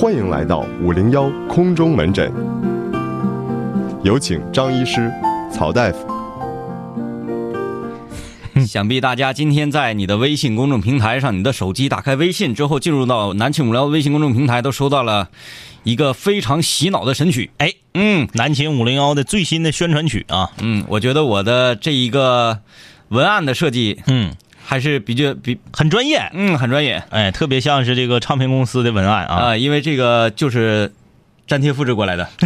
欢迎来到五零幺空中门诊，有请张医师、曹大夫。想必大家今天在你的微信公众平台上，你的手机打开微信之后，进入到南秦五聊微信公众平台，都收到了一个非常洗脑的神曲。哎，嗯南秦五零幺的最新的宣传曲啊，嗯，我觉得我的这一个文案的设计嗯，还是比较比很专业，嗯很专业。哎，特别像是这个唱片公司的文案啊、啊，因为这个就是粘贴复制过来的。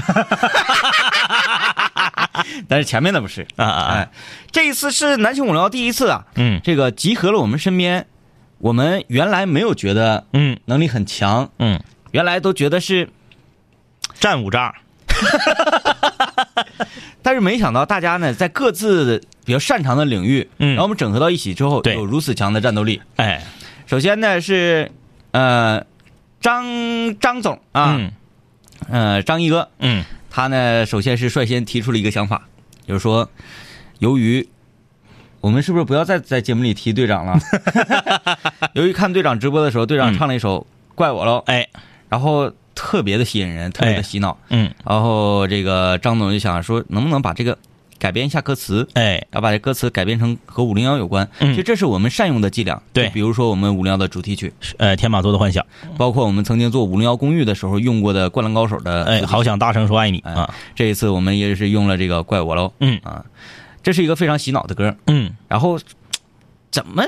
但是前面的不是。啊啊啊。哎，这一次是南青五聊第一次啊，嗯。这个集合了我们身边，我们原来没有觉得嗯。能力很强，嗯，原来都觉得是，战五渣，但是没想到大家呢在各自比较擅长的领域，嗯然后我们整合到一起之后，对有如此强的战斗力。哎，首先呢是，呃，张张总啊，嗯呃，张一哥，嗯他呢首先是率先提出了一个想法，就是说，由于我们是不是不要再在节目里提队长了？由于看队长直播的时候，队长唱了一首《怪我喽》，哎，然后特别的吸引人，特别的洗脑。嗯然后这个张总就想说，能不能把这个改编一下歌词，哎，要把这歌词改编成和五零幺有关。嗯其实这是我们善用的伎俩。对比如说我们五零幺的主题曲，呃，天马座的幻想，包括我们曾经做五零幺公寓的时候用过的《灌篮高手》的。哎，好。想大声说爱你哎啊，这一次我们也是用了这个《怪我喽》。嗯啊，这是一个非常洗脑的歌。嗯，然后怎么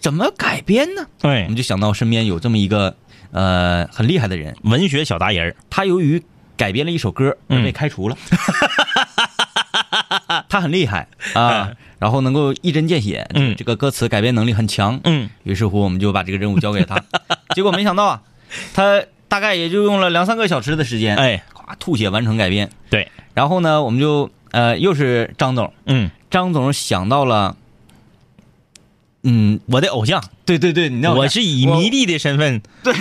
怎么改编呢？对我们，就想到身边有这么一个呃很厉害的人，文学小达人儿，他由于改编了一首歌而被嗯开除了。他很厉害啊，然后能够一针见血，嗯这个歌词改编能力很强。嗯于是乎，我们就把这个任务交给他。结果没想到啊，他大概也就用了两三个小时的时间，哎，咵吐血完成改编。对，然后呢，我们就呃又是张总，嗯，张总想到了，嗯，我的偶像，对对对，你那我是以迷弟的身份，对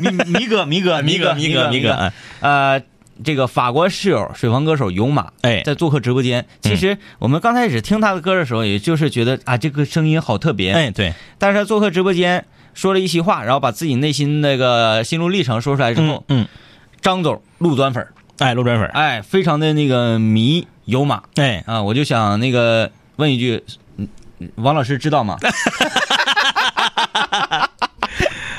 迷迷哥迷哥迷哥迷哥迷哥，哎 呃，这个法国室友水房歌手有马，哎。在做客直播间。其实我们刚开始听他的歌的时候，也就是觉得啊，这个声音好特别。哎，对，但是他做客直播间说了一席话，然后把自己内心那个心路历程说出来之后，嗯嗯，张总路转粉儿，哎，路转粉儿，哎，非常的那个迷有马。哎，啊，我就想那个问一句，嗯王老师知道吗？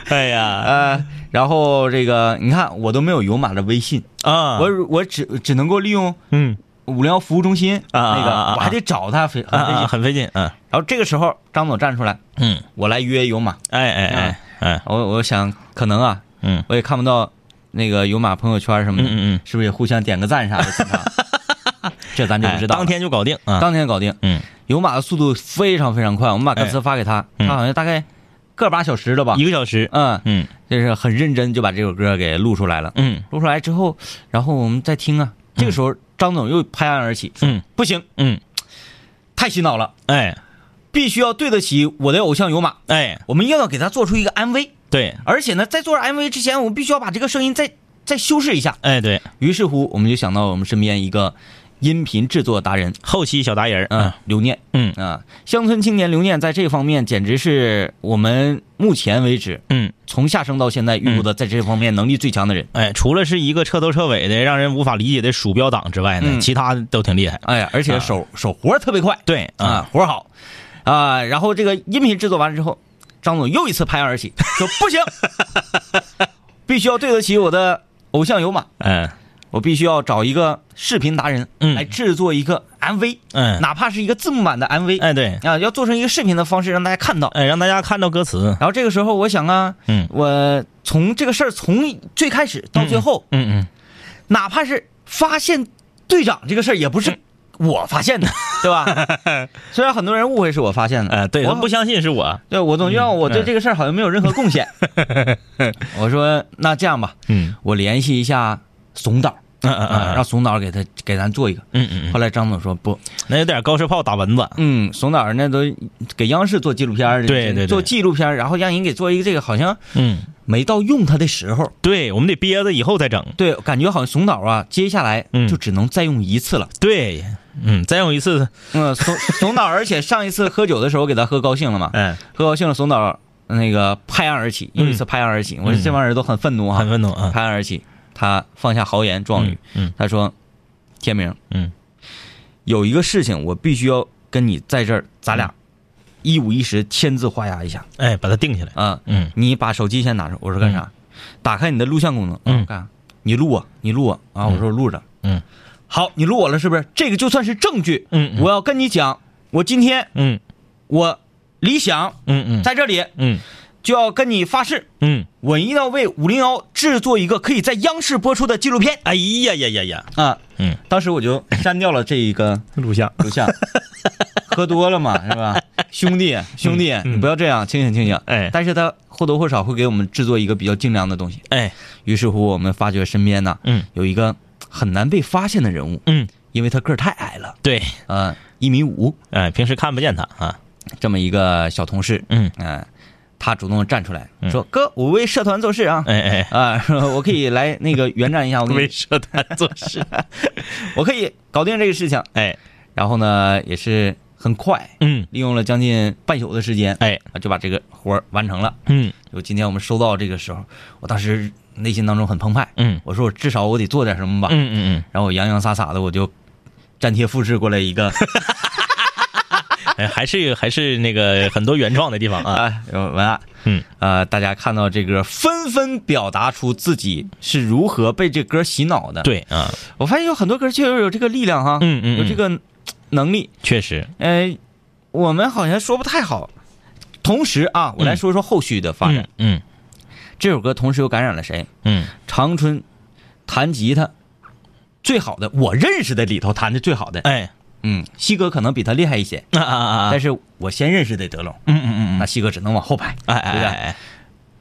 哎呀，呃，然后这个你看我都没有有马的微信，啊，我我只只能够利用嗯。五零幺服务中心啊啊那个我还得找他，费很费。很费劲，嗯。然后这个时候张总站出来，嗯，我来约有马。哎哎哎哎，我我想可能啊，嗯。我也看不到那个有马朋友圈什么的，嗯嗯嗯。是不是也互相点个赞啥的？这咱就不哎知道了。当天就搞定啊，当天搞定，嗯，有马的速度非常非常快，我们把歌词发给他，嗯。他好像大概个把小时了吧。一，个小时，嗯，嗯。就是很认真就把这首歌给录出来了。嗯。录出来之后，然后我们再听啊，这个时候张总又拍案而起，嗯。不行，嗯，太洗脑了，哎。必须要对得起我的偶像有马，哎，我们又要给他做出一个 MV，对，而且呢，在做 MV 之前，我们必须要把这个声音再再修饰一下。哎对，于是乎，我们就想到我们身边一个音频制作达人，后期小达人啊，嗯，刘念，嗯。啊，乡村青年刘念在这方面简直是我们目前为止嗯，从下生到现在遇到的在这方面能力最强的人。哎，除了是一个彻头彻尾的让人无法理解的鼠标党之外呢，嗯。其他的都挺厉害。哎呀，而且手、手活特别快，对啊，，活好。啊。然后这个音频制作完了之后，张总又一次拍案而起，说不行，必须要对得起我的偶像有马，嗯我必须要找一个视频达人嗯。来制作一个 MV，、嗯，哪怕是一个字幕版的 MV，、哎对，啊，要做成一个视频的方式让大家看到。哎让大家看到歌词，然后这个时候，我想啊，嗯。我从这个事儿从最开始到最后，嗯嗯哪怕是发现队长这个事儿，也不是我发现的，对吧？虽然很多人误会是我发现的，哎对，我他不相信是我，对我总觉得我对这个事儿好像没有任何贡献。我说那这样吧，嗯。我联系一下怂导嗯嗯啊，嗯让怂导给他给咱做一个。嗯嗯，后来张总说不，那有点高射炮打蚊子，嗯，怂导那都给央视做纪录片儿的，对对对做纪录片儿，然后让人给做一个这个，好像嗯，没到用他的时候。对，我们得憋着以后再整，对，感觉好像怂导啊，接下来嗯就只能再用一次了。对，嗯，再用一次，嗯，怂 怂导，而且上一次喝酒的时候给他喝高兴了嘛，嗯喝高兴了，怂导那个拍案而起，又一次拍案而起。我说这帮人都很愤怒啊，很愤怒啊拍案而起，他放下豪言壮语，嗯他说：“天明，嗯有一个事情我必须要跟你在这儿，咱俩一五一十签字画押一下哎，把它定下来。啊。嗯你把手机先拿着。我说干啥？打开你的录像功能。嗯啊干啥？你录啊，你录啊。啊，我说我录着。嗯好，你录我了是不是？这个就算是证据。嗯嗯我要跟你讲，我今天嗯我理想嗯嗯在这里嗯就要跟你发誓，嗯，我一定要为五零幺制作一个可以在央视播出的纪录片。哎呀呀呀呀，啊！嗯，当时我就删掉了这一个录像。录像，喝多了嘛，是吧？兄弟，兄弟，嗯你不要这样，清醒清醒。哎。但是他或多或少会给我们制作一个比较精良的东西。哎，于是乎，我们发觉身边呢，嗯。有一个很难被发现的人物，嗯，因为他个儿太矮了，对，呃，一米五，哎，平时看不见他啊。这么一个小同事，嗯，嗯、他主动站出来说：“哥，我为社团做事啊。”哎哎，啊，说我可以来那个援战一下，我 为，社团做事。我可以搞定这个事情。哎，然后呢，也是很快，嗯。利用了将近半宿的时间，哎，啊，就把这个活儿完成了。嗯。就今天我们收到这个时候，我当时内心当中很澎湃，嗯。我说我至少我得做点什么吧。嗯嗯嗯。然后我洋洋洒洒的，我就粘贴复制过来一个还是还是那个很多原创的地方啊。啊文案，嗯，呃，大家看到这歌，纷纷表达出自己是如何被这歌洗脑的。，对啊，我发现有很多歌确实有这个力量哈，嗯嗯嗯有这个能力。确实，呃，我们好像说不太好。同时啊，我来说说后续的发展。嗯这首歌同时又感染了谁？嗯长春弹吉他最好的，我认识的里头弹的最好的，哎嗯，西哥可能比他厉害一些，啊啊啊！但是我先认识的德龙，嗯嗯嗯那西哥只能往后排，哎哎对不对？哎哎，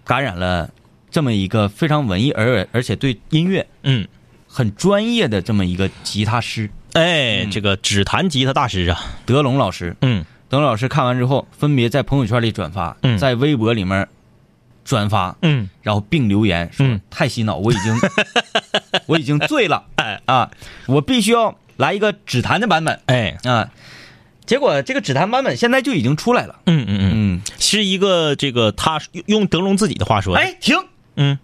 感染了这么一个非常文艺而而且对音乐嗯。很专业的这么一个吉他师。哎，这个指弹吉他大师啊，德龙老师。嗯。德龙老师看完之后，分别在朋友圈里转发，嗯。在微博里面转发，嗯。然后并留言说、嗯太洗脑，我已经 我已经醉了，哎。啊，我必须要来一个指弹的版本。哎，啊。结果这个指弹版本现在就已经出来了，嗯嗯嗯，嗯，是一个这个他用德龙自己的话说，，哎，停，嗯，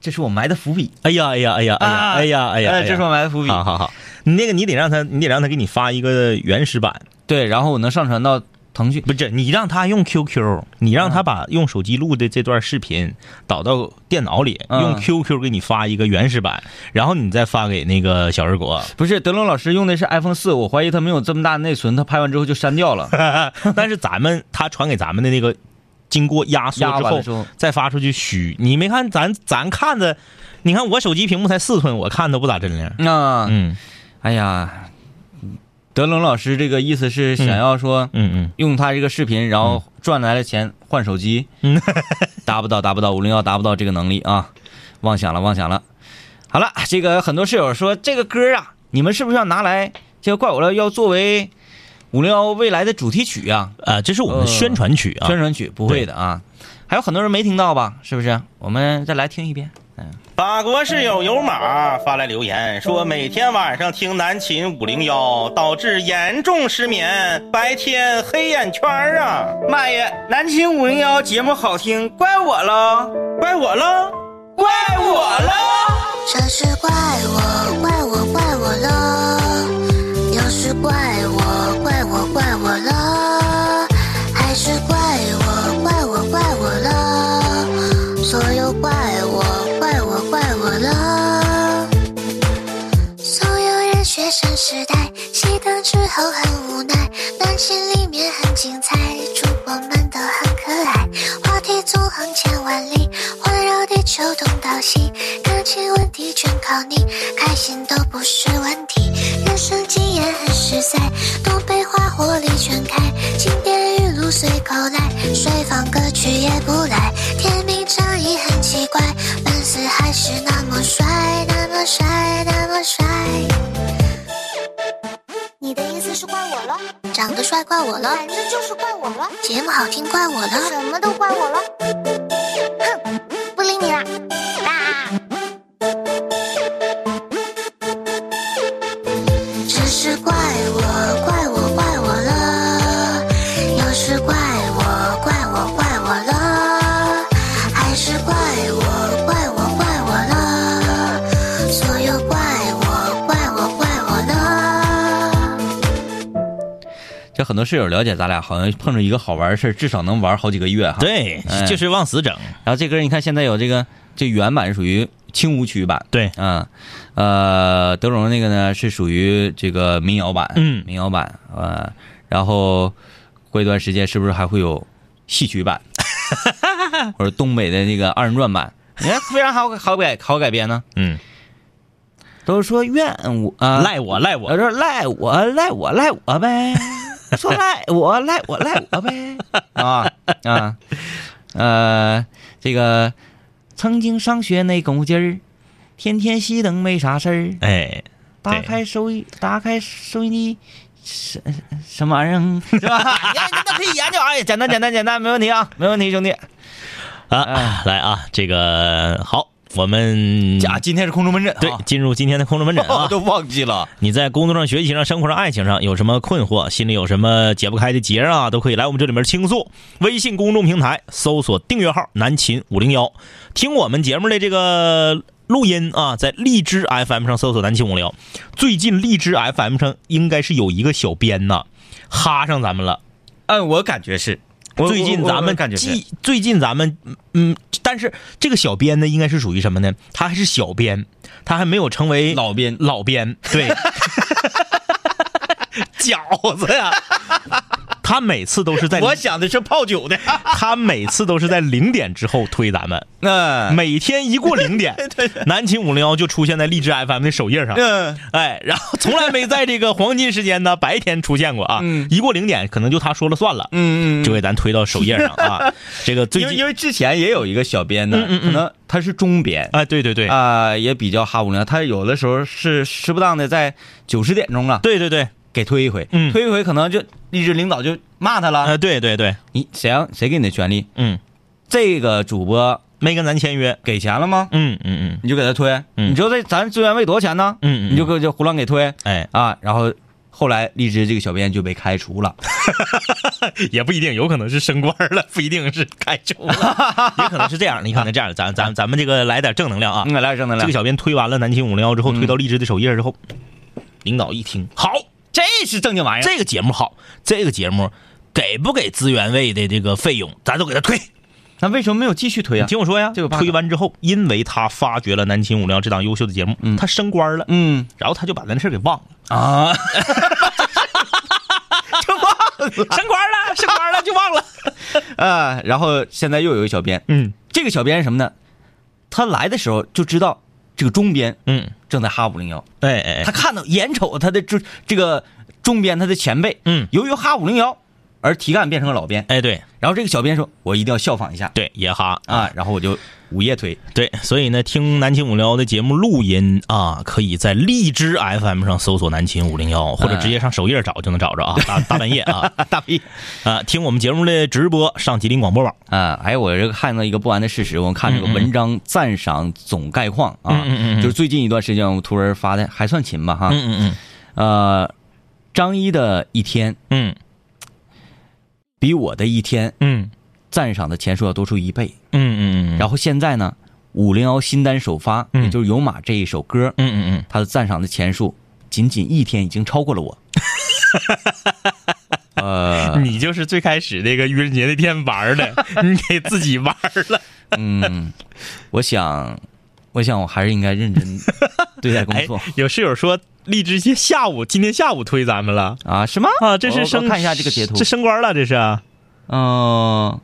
这是我埋的伏笔，哎呀哎呀哎呀哎呀哎呀哎呀，哎呀这是我埋的伏笔，好好好，你那个你得让他，你得让他给你发一个原始版，对，然后我能上传到腾讯，不是你让他用 QQ，你让他把用手机录的这段视频导到电脑里，嗯用 QQ 给你发一个原始版，然后你再发给那个小人国。不是德龙老师用的是 iPhone 四，我怀疑他没有这么大内存，他拍完之后就删掉了。但是咱们他传给咱们的那个，经过压缩之后再发出去虚，你没看咱咱看着，你看我手机屏幕才四寸，我看都不咋真亮。那、嗯哎呀，德龙老师这个意思是想要说，嗯嗯，用他这个视频，然后赚来的钱换手机，嗯 达不到，达不到，五零幺达不到这个能力啊，妄想了，妄想了。好了，这个很多室友说这个歌啊，你们是不是要拿来这个怪我了，要作为五零幺未来的主题曲啊？啊，这是我们的宣传曲啊宣。传曲不会的啊，还有很多人没听到吧？是不是？我们再来听一遍。法国室友有马发来留言说，每天晚上听南秦五零幺，导致严重失眠，白天黑眼圈啊！妈呀，南秦五零幺节目好听，怪我喽，怪我喽！怪我喽！这是怪我，怪我，怪我了，又是怪我，之后很无奈，暖心里面很精彩，主播们都很可爱，话题纵横千万里，环绕地球东到西，感情问题全靠你，开心都不是问题，人生经验很实在，东北话火力全开，经典语录随口来，水放歌曲也不赖，天命仗义很奇怪，粉丝还是那么帅，那么帅，那么帅。你的意思是怪我了？长得帅怪我了？反正就是怪我了。节目好听怪我了？什么都怪我了。室友了解咱俩，好像碰着一个好玩的事儿，至少能玩好几个月哈。。对哎，就是往死整。然后这歌你看现在有这个这原版属于轻舞曲版，对，啊，呃，德荣那个呢是属于这个民谣版，嗯民谣版，呃，然后过一段时间是不是还会有戏曲版，或者东北的那个二人转版？你看非常好好改好改编呢。嗯，都说怨我啊，赖我赖我，我说赖我赖我赖我呗，说赖我赖我赖我呗，啊啊，呃，这个曾经上学那功夫劲儿，天天熄灯没啥事儿，哎，打开收音打开收音机。什什么玩意儿 是吧？你看，这都可以研究。哎，简单，简单，简单，没问题啊，没问题，兄弟。啊，来啊，这个好，我们假，今天是空中门诊啊，对进入今天的空中门诊我啊。都忘记了。你在工作上、学习上、生活上、爱情上有什么困惑，心里有什么解不开的结啊，都可以来我们这里面倾诉。微信公众平台搜索订阅号“南秦五零幺”，听我们节目的这个录音啊，在荔枝 FM 上搜索“南秦五零幺”。最近荔枝 FM 上应该是有一个小编呐，哈上咱们了。嗯，我感觉是。我最近咱们感觉是既最近咱们嗯，但是这个小编呢，应该是属于什么呢？他还是小编，他还没有成为老编老编，对，饺子呀。他每次都是在我想的是泡酒的。他每次都是在零点之后推咱们，嗯每天一过零点，南秦五零幺就出现在荔枝 FM 的首页上。嗯，哎，然后从来没在这个黄金时间呢 白天出现过啊。嗯一过零点，可能就他说了算了，嗯嗯就给咱推到首页上啊。这个最近因为因为之前也有一个小编呢，可能他是中编啊，对对对，啊、也比较哈无聊。他有的时候是适不当的在九十点钟啊，对对对，给推一回，嗯推一回可能就荔枝领导就骂他了。啊，对对对，你谁让谁给你的权利？嗯，这个主播没跟咱签约，给钱了吗？嗯嗯嗯你就给他推，嗯你知道这咱资源位多少钱呢？嗯嗯你就给就胡乱给推哎，啊，然后后来荔枝这个小编就被开除了。也不一定，有可能是升官了，不一定是开除了，也可能是这样。你看，那这样，咱咱咱们这个来点正能量啊。嗯，来正能量，这个小编推完了南秦五零幺之后，推到荔枝的首页之后，领导一听，好，这是正经玩意儿。这个节目好，这个节目给不给资源位的这个费用，咱都给他推。那为什么没有继续推你啊？听我说呀，这个推完之后，因为他发掘了南秦五零幺这档优秀的节目，嗯他升官了，嗯然后他就把咱这事儿给忘了，啊，升官了，升官了就忘了。啊，然后现在又有一个小编，嗯这个小编是什么呢？他来的时候就知道这个中边嗯，正在哈五零幺，哎哎，他看到眼瞅他的这这个中边他的前辈，嗯。由于哈五零幺而题干变成了老编，哎对。然后这个小编说，我一定要效仿一下。对，也哈啊，然后我就午夜推，对，所以呢，听南秦五零幺的节目录音啊，可以在荔枝 FM 上搜索“南秦五零幺”，或者直接上首页找就能找着啊。大 大半夜啊。大屁啊，听我们节目的直播上吉林广播网。啊！还有我这个看到一个不完的事实，我看这个文章赞赏总概况啊，就是最近一段时间我图文发的还算勤吧哈，嗯嗯嗯。呃，张一的一天嗯比我的一天嗯赞赏的钱数要多出一倍。嗯嗯嗯，然后现在呢，五零幺新单首发，嗯也就是《有马》这一首歌，嗯嗯嗯，他的赞赏的钱数仅仅一天已经超过了我。呃，你就是最开始那个愚人节那天玩的，你给自己玩了。嗯，我想，我想我还是应该认真 对待工哎作、，有室友说荔枝节下午今天下午推咱们了啊？什么？啊，这是升我我看一下这个截图这。升官了，这是啊，嗯、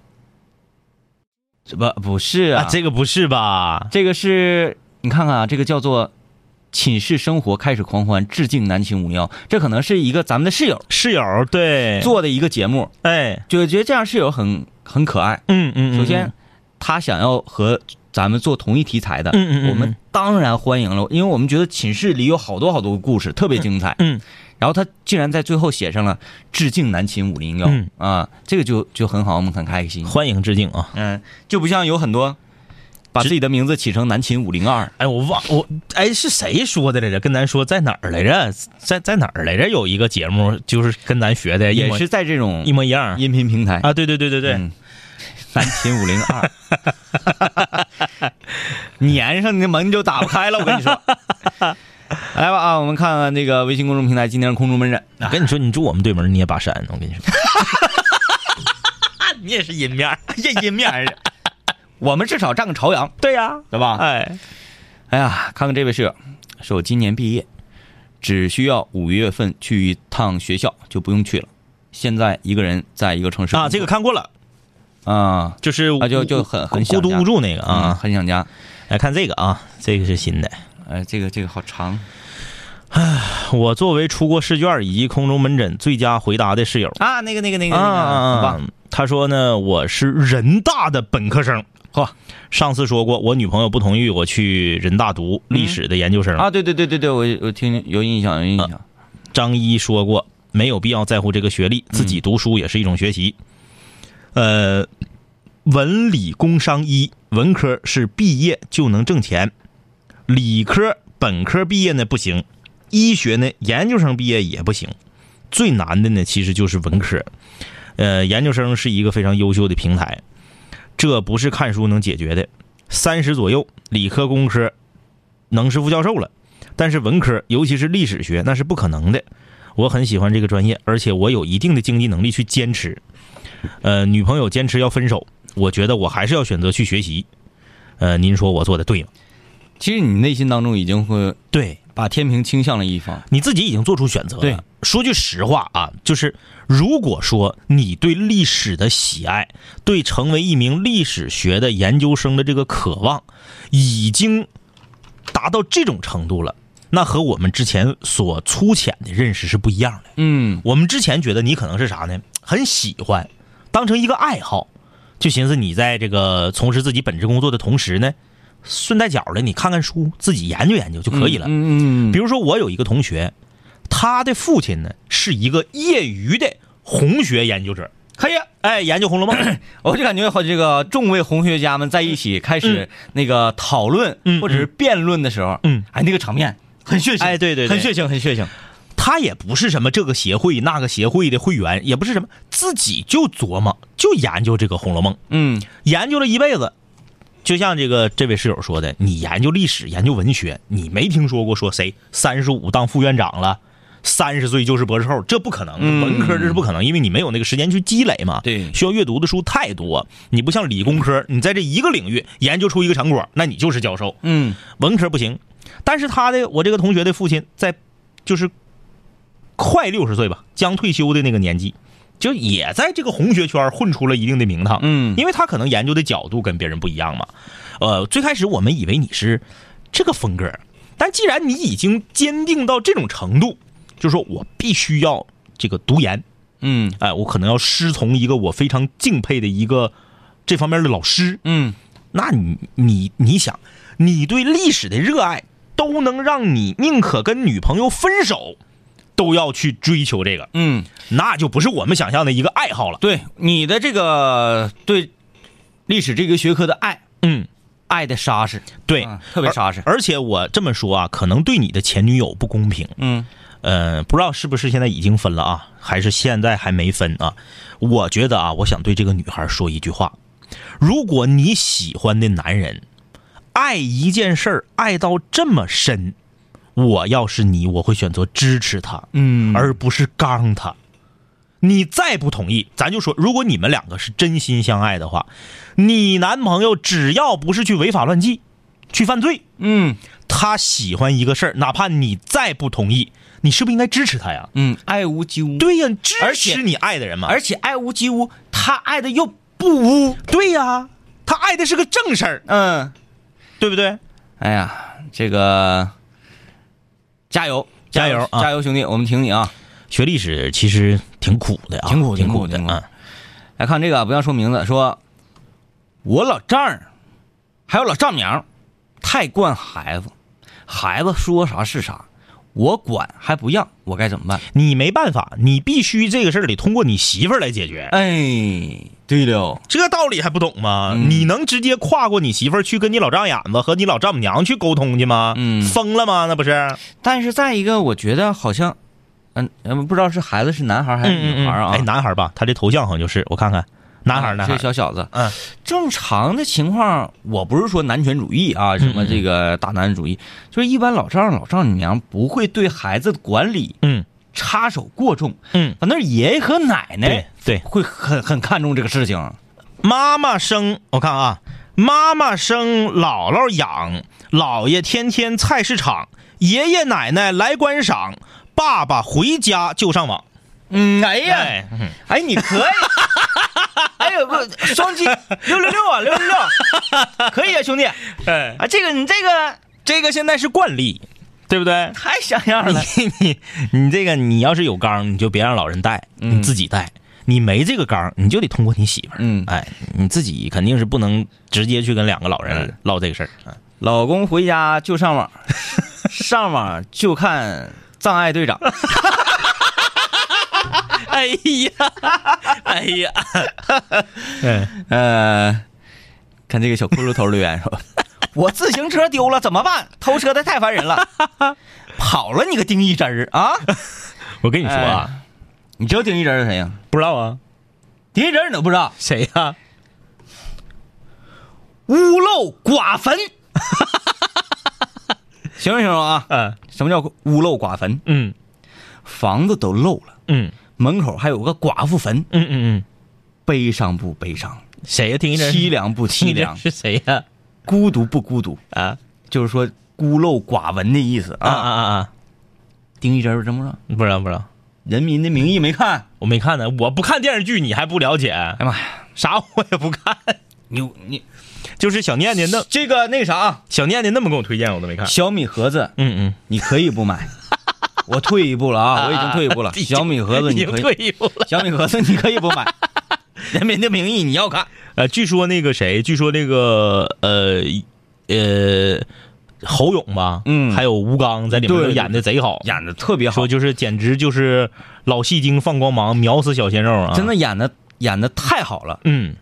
这不不是啊，这个不是吧？这个是你看看啊，这个叫做“寝室生活开始狂欢”，致敬南秦五零幺。这可能是一个咱们的室友室友对，做的一个节目，哎，就觉得这样室友很很可爱。嗯嗯，嗯首先，，他想要和咱们做同一题材的，嗯嗯嗯我们当然欢迎了，因为我们觉得寝室里有好多好多故事，特别精彩。嗯然后他竟然在最后写上了致敬南秦五零幺嗯啊，这个就就很好，我们很开心。欢迎致敬啊！嗯，就不像有很多把自己的名字起成南秦五零二，哎，我忘我哎是谁说的来着？跟咱说在哪儿来着？在在哪儿来着？有一个节目就是跟咱学的，也是在这种一模一样音频平台啊！对对对对对，嗯南秦五零二，粘上你的门就打不开了。我跟你说，来吧啊，我们看看那个微信公众平台今天的空中门诊。我跟你说，你住我们对门，你也把山。我跟你说，你也是阴面儿，这阴面儿，我们至少占个朝阳，对呀、对吧？哎，哎呀，看看这位室友，说我今年毕业，只需要五月份去一趟学校就不用去了。现在一个人在一个城市啊，这个看过了，啊就是啊就就很很孤独无助那个啊、啊。很想家。来看这个啊，这个是新的。哎，这个这个好长。我作为出过试卷以及空中门诊最佳回答的室友啊，那个那个那个啊那个，啊好吧啊，他说呢，我是人大的本科生。嚯上次说过，我女朋友不同意我去人大读历史的研究生。啊，对对对对对，我我听有印象有印象。张一说过，没有必要在乎这个学历，自己读书也是一种学习。呃，文理工商医，文科是毕业就能挣钱，理科本科毕业呢不行，医学呢研究生毕业也不行。最难的呢，其实就是文科。呃，研究生是一个非常优秀的平台，这不是看书能解决的。三十左右，理科、工科能是副教授了。但是文科，尤其是历史学，那是不可能的。我很喜欢这个专业，而且我有一定的经济能力去坚持。呃，女朋友坚持要分手，我觉得我还是要选择去学习。呃，您说我做的对吗？其实你内心当中已经会对，把天平倾向了一方。你自己已经做出选择了。对，说句实话啊，就是如果说你对历史的喜爱，对成为一名历史学的研究生的这个渴望，已经达到这种程度了，那和我们之前所粗浅的认识是不一样的。嗯我们之前觉得你可能是啥呢？很喜欢，当成一个爱好，就寻思你在这个从事自己本职工作的同时呢，顺带脚的你看看书，自己研究研究就可以了。嗯嗯比如说，我有一个同学，他的父亲呢是一个业余的红学研究者，可以。哎，研究《红楼梦》我就感觉和这个众位红学家们在一起开始那个讨论嗯或者是辩论的时候，嗯，哎，那个场面很血腥，哎对对对。很血腥，很血腥。他也不是什么这个协会那个协会的会员，也不是什么，自己就琢磨，就研究这个《红楼梦》，嗯研究了一辈子。就像这个这位室友说的，你研究历史、研究文学，你没听说过说谁三十五当副院长了，三十岁就是博士后，这不可能。嗯文科这是不可能，因为你没有那个时间去积累嘛。对需要阅读的书太多。你不像理工科，你在这一个领域研究出一个成果，那你就是教授。嗯文科不行，但是他的我这个同学的父亲在就是快六十岁吧，将退休的那个年纪，就也在这个红学圈混出了一定的名堂。嗯因为他可能研究的角度跟别人不一样嘛。呃，最开始我们以为你是这个风格，但既然你已经坚定到这种程度，就说我必须要这个读研，嗯哎，我可能要师从一个我非常敬佩的一个这方面的老师。嗯那你你你想，你对历史的热爱都能让你宁可跟女朋友分手，都要去追求这个，嗯，那就不是我们想象的一个爱好了。对你的这个对历史这个学科的爱，嗯，爱的扎实，对，啊特别扎实。而且我这么说啊，可能对你的前女友不公平。嗯呃，不知道是不是现在已经分了啊，还是现在还没分啊？我觉得啊，我想对这个女孩说一句话：如果你喜欢的男人爱一件事儿爱到这么深，我要是你，我会选择支持他，嗯而不是刚他。你再不同意，咱就说，如果你们两个是真心相爱的话，你男朋友只要不是去违法乱纪、去犯罪，嗯他喜欢一个事儿，哪怕你再不同意，你是不是应该支持他呀？嗯，爱屋及乌。对呀，支而且持你爱的人嘛。而且爱屋及乌，他爱的又不污。对呀，他爱的是个正事儿，嗯，对不对？哎呀，这个加油加油啊加油，兄弟，我们挺你啊！学历史其实挺苦的啊，挺苦挺挺苦挺苦的啊。来看这个，不要说名字，说我老丈人还有老丈母娘太惯孩子，孩子说啥是啥，我管还不让，我该怎么办？你没办法，你必须这个事儿得通过你媳妇儿来解决。哎，对了，这道理还不懂吗？嗯你能直接跨过你媳妇儿去跟你老丈眼子和你老丈母娘去沟通去吗？嗯疯了吗？那不是？但是再一个，我觉得好像，嗯嗯，不知道是孩子是男孩还是女孩啊？哎，男孩吧，他这头像好像就是，我看看男孩儿，男孩这，小小子，嗯，正常的情况，我不是说男权主义啊，什么这个大男子主义，就是一般老丈人老丈母娘不会对孩子的管理嗯插手过重，嗯，反正爷爷和奶奶对，会很很看重这个事情。妈妈生，我看啊，妈妈生，姥姥养，姥爷天天菜市场，爷爷奶奶来观赏，爸爸回家就上网。嗯，哎呀，哎，你可以，哎呦不，双击六六六啊，六六六，可以啊，兄弟，哎，啊，这个你这个这个现在是惯例，对不对？太像样了，你你你这个，你要是有缸，你就别让老人带，嗯你自己带。你没这个缸，你就得通过你媳妇儿。嗯哎，你自己肯定是不能直接去跟两个老人唠这个事儿。嗯老公回家就上网，上网就看葬爱队长。哎呀，哎呀，嗯，呃，看这个小骷髅头留言说：“ 我自行车丢了怎么办？偷车的太烦人了，跑了你个丁一针儿啊！我跟你说啊，你知道丁一针儿是谁呀？不知道啊，丁一针儿你都不知道？谁呀、屋漏寡坟，形容形容啊？嗯什么叫屋漏寡坟？嗯房子都漏了，嗯门口还有个寡妇坟，嗯嗯嗯，悲伤不悲伤？谁呀、听一阵凄凉不凄凉？是谁呀、孤独不孤独？啊？就是说孤陋寡闻的意思啊啊啊。啊啊！丁一针儿真不知道，不知道不知道，《人民的名义》没看？我没看呢。我不看电视剧，你还不了解？哎呀妈呀！啥我也不看，你你就是小念念那这个那个啥啊，小念念那么给我推荐，我都没看。小米盒子嗯嗯，你可以不买，我退一步了啊，我已经退一步了。小米盒子你可以，退一步了。小米盒子你可以不买，《人民的名义》你要看，呃，据说那个谁，据说那个呃呃侯勇吧，嗯。还有吴刚在里面都演的贼好，演的特别好。说，就是简直就是老戏精放光芒，秒死小鲜肉啊！真的，演的演的太好了，嗯。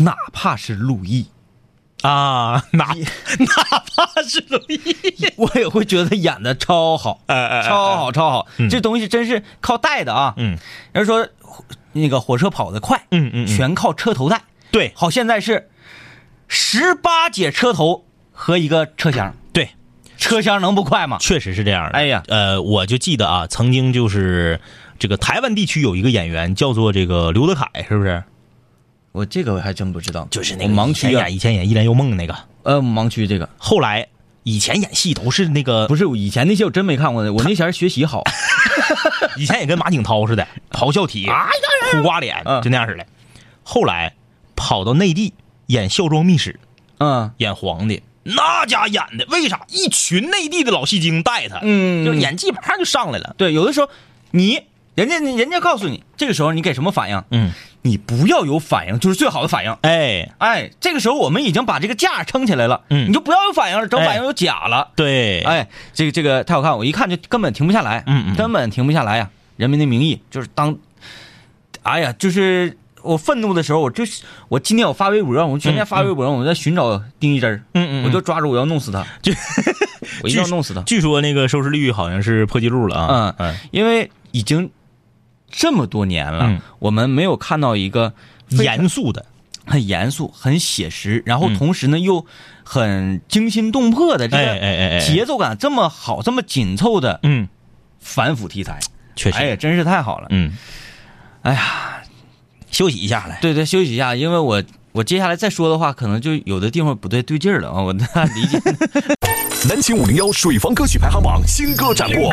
哪怕是陆毅，啊，哪 哪怕是陆毅，我也会觉得演的超好，哎哎哎超好，超好。嗯。这东西真是靠带的啊。嗯。人说那个火车跑得快，嗯嗯，嗯全靠车头带。对好，现在是十八节车头和一个车厢，对，车厢能不快吗？确实是这样的。哎呀呃，我就记得啊，曾经就是这个台湾地区有一个演员叫做这个刘德凯，是不是？我这个我还真不知道，就是那个盲区啊演以前演《一帘幽梦》那个，呃，盲区这个后来以前演戏都是那个不是以前那些我真没看过的，我那前儿学习好，以前也跟马景涛似的，咆哮体，苦瓜脸，嗯就那样似的。后来跑到内地演《孝庄秘史》，嗯演皇帝，那家演的，为啥？一群内地的老戏精带他，嗯就演技马上就上来了。对，有的时候你人家人家告诉你，这个时候你给什么反应？嗯，你不要有反应，就是最好的反应。哎，哎，这个时候我们已经把这个架撑起来了，嗯你就不要有反应了，整哎反应有假了。对，哎，这个这个太好看，我一看就根本停不下来，嗯嗯根本停不下来呀！人民的名义就是当，哎呀，就是我愤怒的时候，我就是我今天我发微博，我全天发微博，我在寻找丁一针儿，嗯嗯嗯我就抓住我要弄死他，就 我一定要弄死他，据说那个收视率好像是破纪录了啊。嗯嗯因为已经这么多年了，嗯我们没有看到一个严肃的，很严肃、很写实，然后嗯同时呢又很惊心动魄的这哎个哎哎哎，节奏感这么好、这么紧凑的嗯，反腐题材，确实，哎呀，真是太好了。嗯，哎呀，休息一下来。对对，休息一下，因为我我接下来再说的话，可能就有的地方不对对劲儿了啊，我理解。南秦五零幺水房歌曲排行榜新歌展播。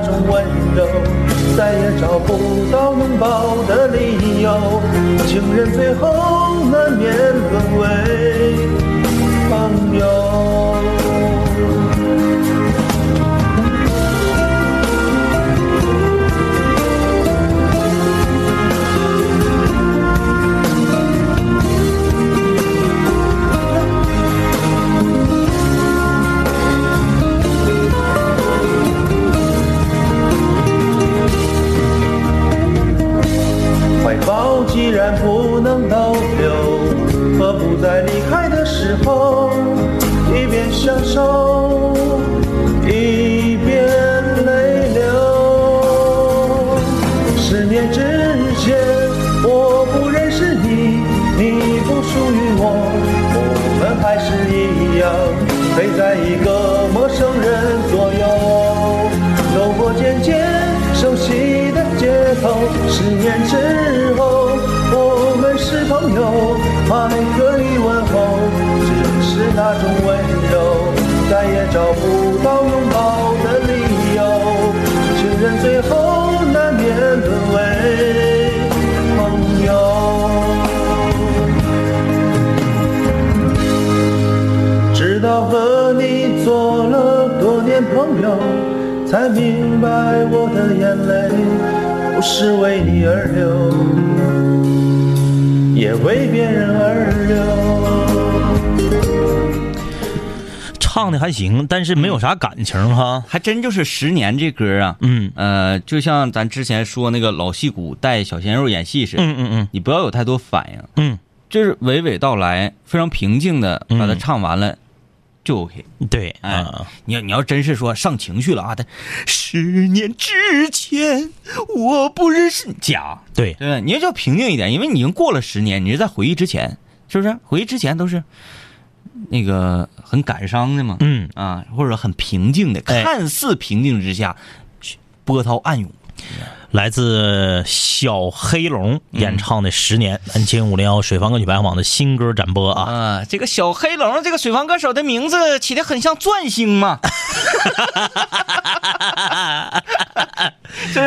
那种温柔，再也找不到拥抱的理由。情人最后难免沦为的还行，但是没有啥感情哈。还真就是十年这歌啊，嗯呃，就像咱之前说那个老戏骨带小鲜肉演戏似的，嗯嗯嗯你不要有太多反应，嗯，就是娓娓道来，非常平静的把它唱完了，就 OK。对哎啊，，你要你要真是说上情绪了啊，他十年之前我不认识你，假对对？你要叫平静一点，因为你已经过了十年，你是在回忆之前，是不是？回忆之前都是那个很感伤的嘛，嗯，啊，或者很平静的，哎。看似平静之下，波涛暗涌。来自小黑龙演唱的《十年》，南京五零幺水房歌曲排行榜的新歌展播啊。啊，这个小黑龙这个水房歌手的名字起的很像钻星嘛，是不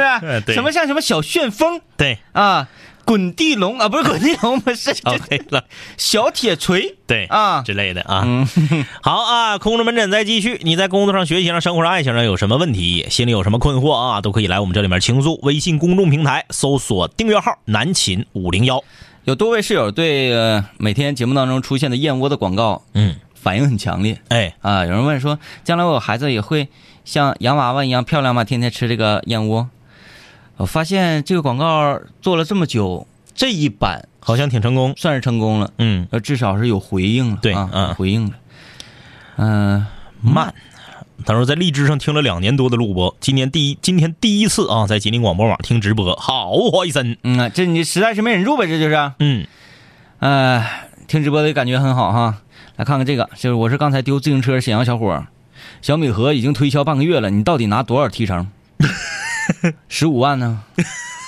是？什么像什么小旋风。对，啊，滚地龙啊，不是滚地龙，不是小黑了，小铁锤对啊之类的啊。嗯，好啊，空中门诊再继续。你在工作上、学习上、生活上、爱情上有什么问题，心里有什么困惑啊，都可以来我们这里面倾诉。微信公众平台搜索订阅号“南秦五零幺有多位室友对、呃、每天节目当中出现的燕窝的广告”。嗯，反应很强烈哎，啊，有人问说，将来我孩子也会像洋娃娃一样漂亮吗？天天吃这个燕窝？我发现这个广告做了这么久，这一版好像挺成功。算是成功了。嗯，呃，至少是有回应了，对啊，嗯回应了。嗯、慢。他说在荔枝上听了两年多的录播，今年第一，今天第一次啊，在吉林广播网听直播，好怀森。嗯啊，这你实在是没忍住呗，这就是。嗯，呃，听直播的感觉很好哈。来看看这个，就是我是刚才丢自行车沈阳小伙，小米盒已经推销半个月了，你到底拿多少提成？十五万呢？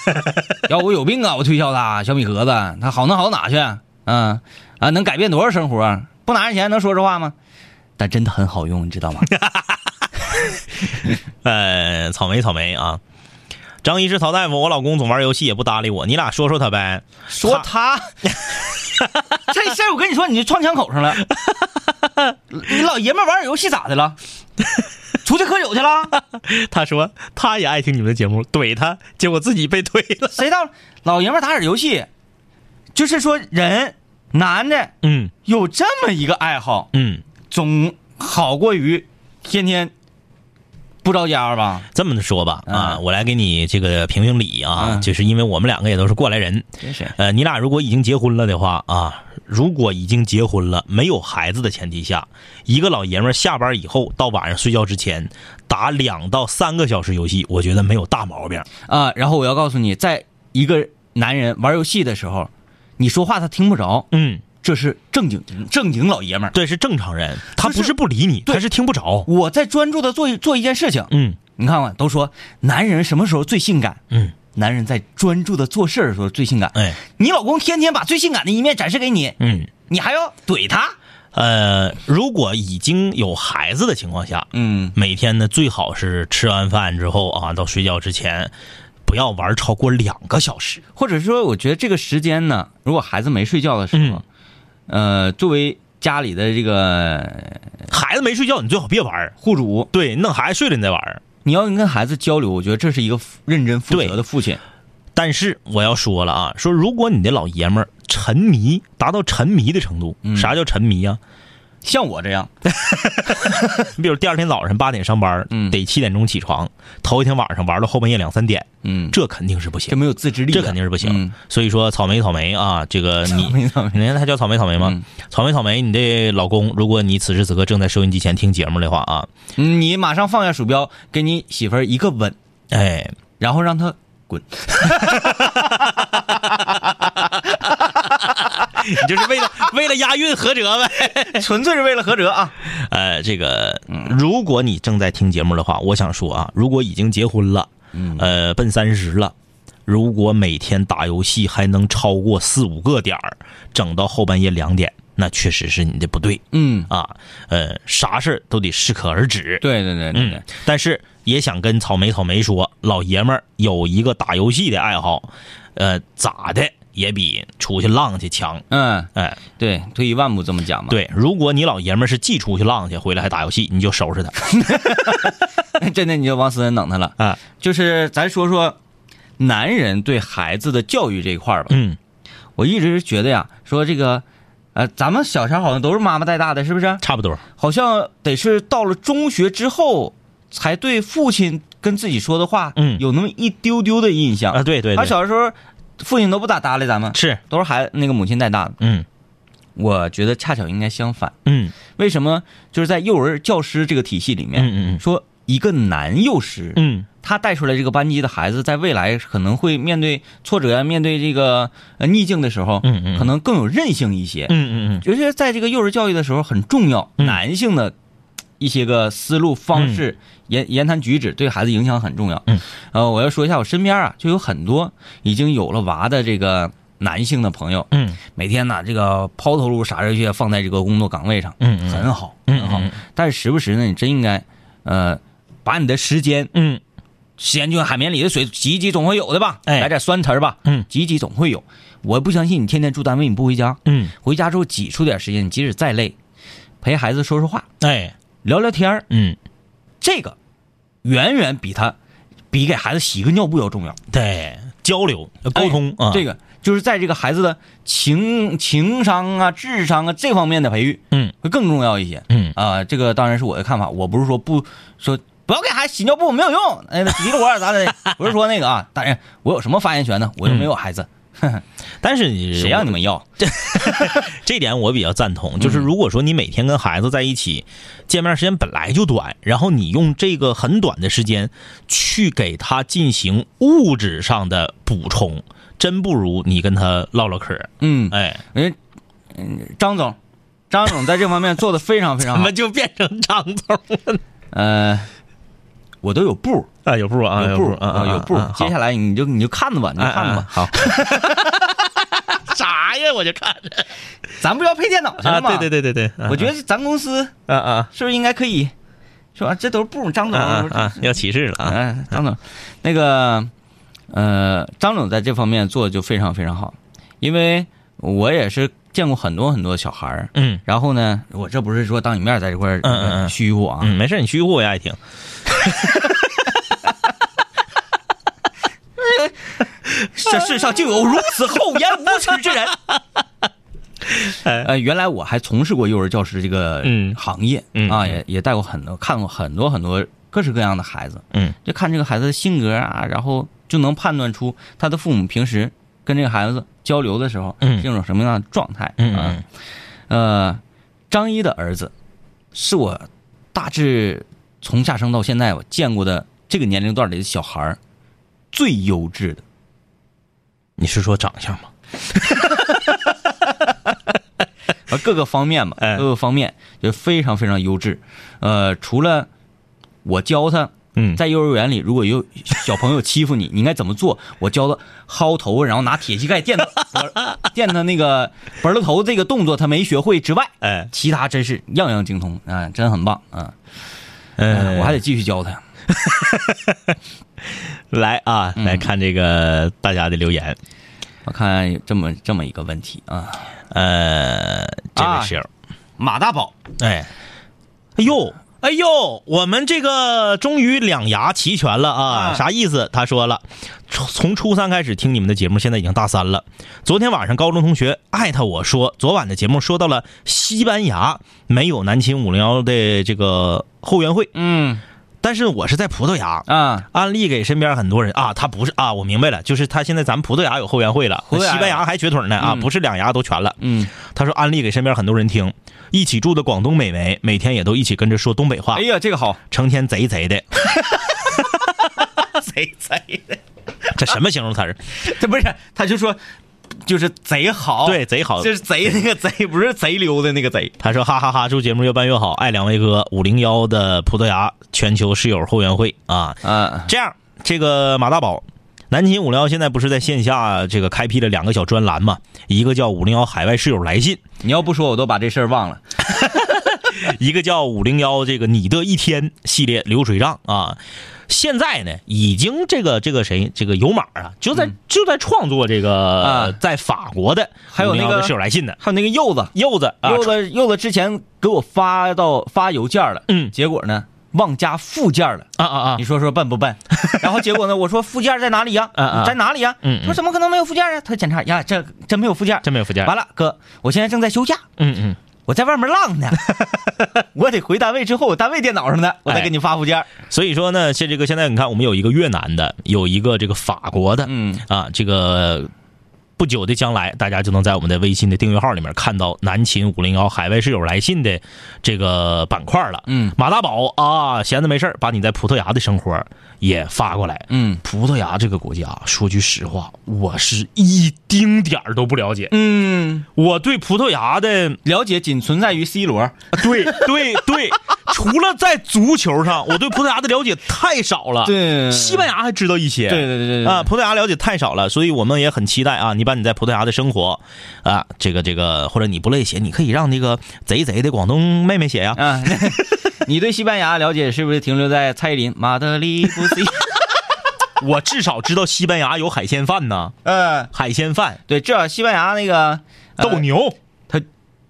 要我有病啊！我推销他小米盒子，他好能好到哪去？嗯啊，能改变多少生活？不拿着钱能说这话吗？但真的很好用，你知道吗？呃，草莓草莓啊。张医师曹大夫，我老公总玩游戏也不搭理我，你俩说说他呗。说他这事儿，我跟你说，你就撞枪口上了。你老爷们玩点游戏咋的了？出去喝酒去了？他说他也爱听你们的节目，怼他，结果自己被怼了。谁道老爷们打点游戏？就是说人男的嗯有这么一个爱好，嗯，总好过于天天不着家吧？这么说吧，啊，嗯我来给你这个评评理啊，嗯。就是因为我们两个也都是过来人，真是，呃，你俩如果已经结婚了的话啊，如果已经结婚了，没有孩子的前提下，一个老爷们儿下班以后到晚上睡觉之前打两到三个小时游戏，我觉得没有大毛病。啊，然后我要告诉你，在一个男人玩游戏的时候，你说话他听不着，嗯，这是正经正经老爷们儿。对，是正常人，他不是不理你，他是听不着。我在专注的做一做一件事情，嗯你看看，都说男人什么时候最性感？嗯，男人在专注的做事儿的时候最性感。哎你老公天天把最性感的一面展示给你，嗯，你还要怼他？呃，如果已经有孩子的情况下，嗯，每天呢最好是吃完饭之后啊，到睡觉之前，不要玩超过两个小时。或者说，我觉得这个时间呢，如果孩子没睡觉的时候，呃，作为家里的这个孩子没睡觉，你最好别玩儿户主，对，弄孩子睡了你再玩儿你要跟孩子交流，我觉得这是一个认真负责的父亲。但是我要说了啊，说如果你的老爷们儿沉迷达到沉迷的程度，嗯啥叫沉迷啊？像我这样，你比如第二天早上八点上班，嗯得七点钟起床，头一天晚上玩到后半夜两三点，嗯，这肯定是不行，这没有自制力，这肯定是不行。嗯所以说草莓草莓啊，这个你草莓草莓你看他叫草莓草莓吗？嗯草莓草莓，你的老公，如果你此时此刻正在收音机前听节目的话啊，嗯你马上放下鼠标，给你媳妇儿一个吻，哎，然后让她滚。你就是为了为了押韵合辙呗。纯粹是为了合辙啊！呃，这个如果你正在听节目的话，我想说啊，如果已经结婚了，嗯呃，奔三十了。如果每天打游戏还能超过四五个点儿，整到后半夜两点，那确实是你的不对嗯，啊。呃，啥事儿都得适可而止。对对对对对嗯，但是也想跟草莓草莓说，老爷们儿有一个打游戏的爱好，呃，咋的也比出去浪去强。嗯，哎，对，退一万步这么讲嘛。，对，如果你老爷们儿是既出去浪去，回来还打游戏，你就收拾他 真的你就往死等他了。啊。就是咱说说男人对孩子的教育这一块儿吧。嗯，我一直觉得呀，说这个，呃，咱们小时候好像都是妈妈带大的，是不是？差不多。好像得是到了中学之后，才对父亲跟自己说的话，嗯有那么一丢丢的印象。啊，对对对，他小时候，父亲都不咋搭理咱们，是，都是孩子那个母亲带大的。嗯我觉得恰巧应该相反。嗯为什么？就是在幼儿教师这个体系里面，嗯嗯说一个男幼师，嗯他带出来这个班级的孩子，在未来可能会面对挫折呀，面对这个呃逆境的时候，嗯嗯可能更有韧性一些。嗯嗯尤其是在这个幼儿教育的时候很重要，嗯男性的一些个思路方式、言言谈举止对孩子影响很重要。嗯，呃，我要说一下，我身边啊就有很多已经有了娃的这个男性的朋友，嗯。每天呢这个抛头颅洒热血放在这个工作岗位上，嗯嗯很好，嗯很好。嗯但是时不时呢，你真应该，呃，把你的时间嗯。时间就像海绵里的水，挤一挤总会有的吧？哎。来点酸词儿吧，嗯。挤一挤总会有。我不相信你天天住单位你不回家，嗯，回家之后挤出点时间，你即使再累，陪孩子说说话，哎，聊聊天儿嗯，这个远远比他比给孩子洗个尿布要重要。对，交流沟通啊，这个就是在这个孩子的情情商啊、智商啊这方面的培育嗯会更重要一些。嗯啊、这个当然是我的看法，我不是说不说不要给孩子洗尿布没有用，哎，急了我咋的？不是说那个啊，当然我有什么发言权呢？我又没有孩子，但是你谁让你们要？这 这点我比较赞同，就是如果说你每天跟孩子在一起，见面时间本来就短，然后你用这个很短的时间去给他进行物质上的补充，真不如你跟他唠唠嗑。嗯，哎，人嗯张总，张总在这方面做的非常非常好 怎么。就变成张总了？呃，我都有步，啊，有步啊，有步，啊，啊有步。接下来来你就你就看着吧，你就看着吧。好。啥呀？我就看着咱不要配电脑去啊，了吗？对对对对对，我觉得咱公司啊啊是不是应该可以，是吧？这都是步，张总，啊要歧视了啊！哎，张总，那个，呃，张总在这方面做的就非常非常好，因为我也是见过很多很多小孩儿，嗯然后呢，我这不是说当你面在这块儿嗯嗯嗯虚乎啊，嗯，没事，你虚乎我也爱听。这世上就有如此厚颜无耻之人。哎呃，原来我还从事过幼儿教师这个嗯行业、嗯啊，嗯也也带过很多，看过很多很多各式各样的孩子，嗯，就看这个孩子的性格啊，然后就能判断出他的父母平时跟这个孩子交流的时候，嗯是一种什么样的状态，啊嗯嗯呃，张一的儿子是我大致从下生到现在我见过的这个年龄段里的小孩最优质的。你是说长相吗？啊，各个方面吧，哎各个方面就非常非常优质。呃，除了我教他，嗯在幼儿园里，如果有小朋友欺负你，你应该怎么做？我教他薅头，然后拿铁膝盖垫他，垫他那个本儿头这个动作他没学会之外，哎，其他真是样样精通啊、真很棒啊！嗯，我还得继续教他。来啊，来看这个大家的留言。我看有这么这么一个问题啊，呃，这啊位室友，马大宝，哎，哎呦，哎呦，我们这个终于两牙齐全了啊！啊啥意思？他说了，从从初三开始听你们的节目，现在已经大三了。昨天晚上高中同学艾特我说，昨晚的节目说到了西班牙没有南秦五零幺的这个后援会，嗯但是我是在葡萄牙。啊，安利给身边很多人啊，他不是啊，我明白了，就是他现在咱们葡萄牙有后援会了，西班牙还瘸腿呢啊，嗯不是两牙都全了。嗯，他说安利给身边很多人听，一起住的广东美眉每天也都一起跟着说东北话哎，呀，这个好，成天贼贼的，贼贼的，这什么形容词儿？这不是，他就说就是贼好，对，贼好。就是贼那个贼，不是贼溜的那个贼。他说哈哈哈祝节目越办越好，爱两位哥，五零幺的葡萄牙全球室友后援会啊。啊，这样，这个马大宝，南秦五零幺现在不是在线下这个开辟了两个小专栏嘛？一个叫五零幺海外室友来信，你要不说，我都把这事儿忘了。一个叫五零幺这个你的一天系列流水账啊。现在呢，已经这个这个谁，这个有马啊，就在、就在创作这个、嗯啊在法国的还有那个502的室友来信的，还有那个柚子，柚子啊，柚子，柚子之前给我发到发邮件了，嗯结果呢忘加附件了。啊啊啊你，说说笨不笨？然后结果呢，我说附件在哪里呀？在哪里呀？嗯嗯说怎么可能没有附件啊？他检查呀，这真没有附件。真没有附件。完了，哥，我现在正在休假，嗯嗯，我在外面浪呢，我得回单位之后，我单位电脑上的，我再哎给你发附件。所以说呢，现这个现在你看，我们有一个越南的，有一个这个法国的，嗯啊，这个不久的将来，大家就能在我们的微信的订阅号里面看到南秦五零幺海外室友来信的这个板块了。嗯马大宝啊，闲着没事儿把你在葡萄牙的生活也发过来。嗯葡萄牙这个国家，说句实话，我是一丁点儿都不了解。嗯，我对葡萄牙的，了解仅存在于 C 罗。对对对，除了在足球上，我对葡萄牙的了解太少了。对西班牙还知道一些。对对对对对啊，葡萄牙了解太少了，所以我们也很期待啊，你把你在葡萄牙的生活啊，这个这个，或者你不乐意写，你可以让那个贼贼的广东妹妹写呀。啊，你对西班牙了解是不是停留在蔡依林马德里不 C？我至少知道西班牙有海鲜饭呢，呃，海鲜饭、对，至少西班牙那个呃斗牛。他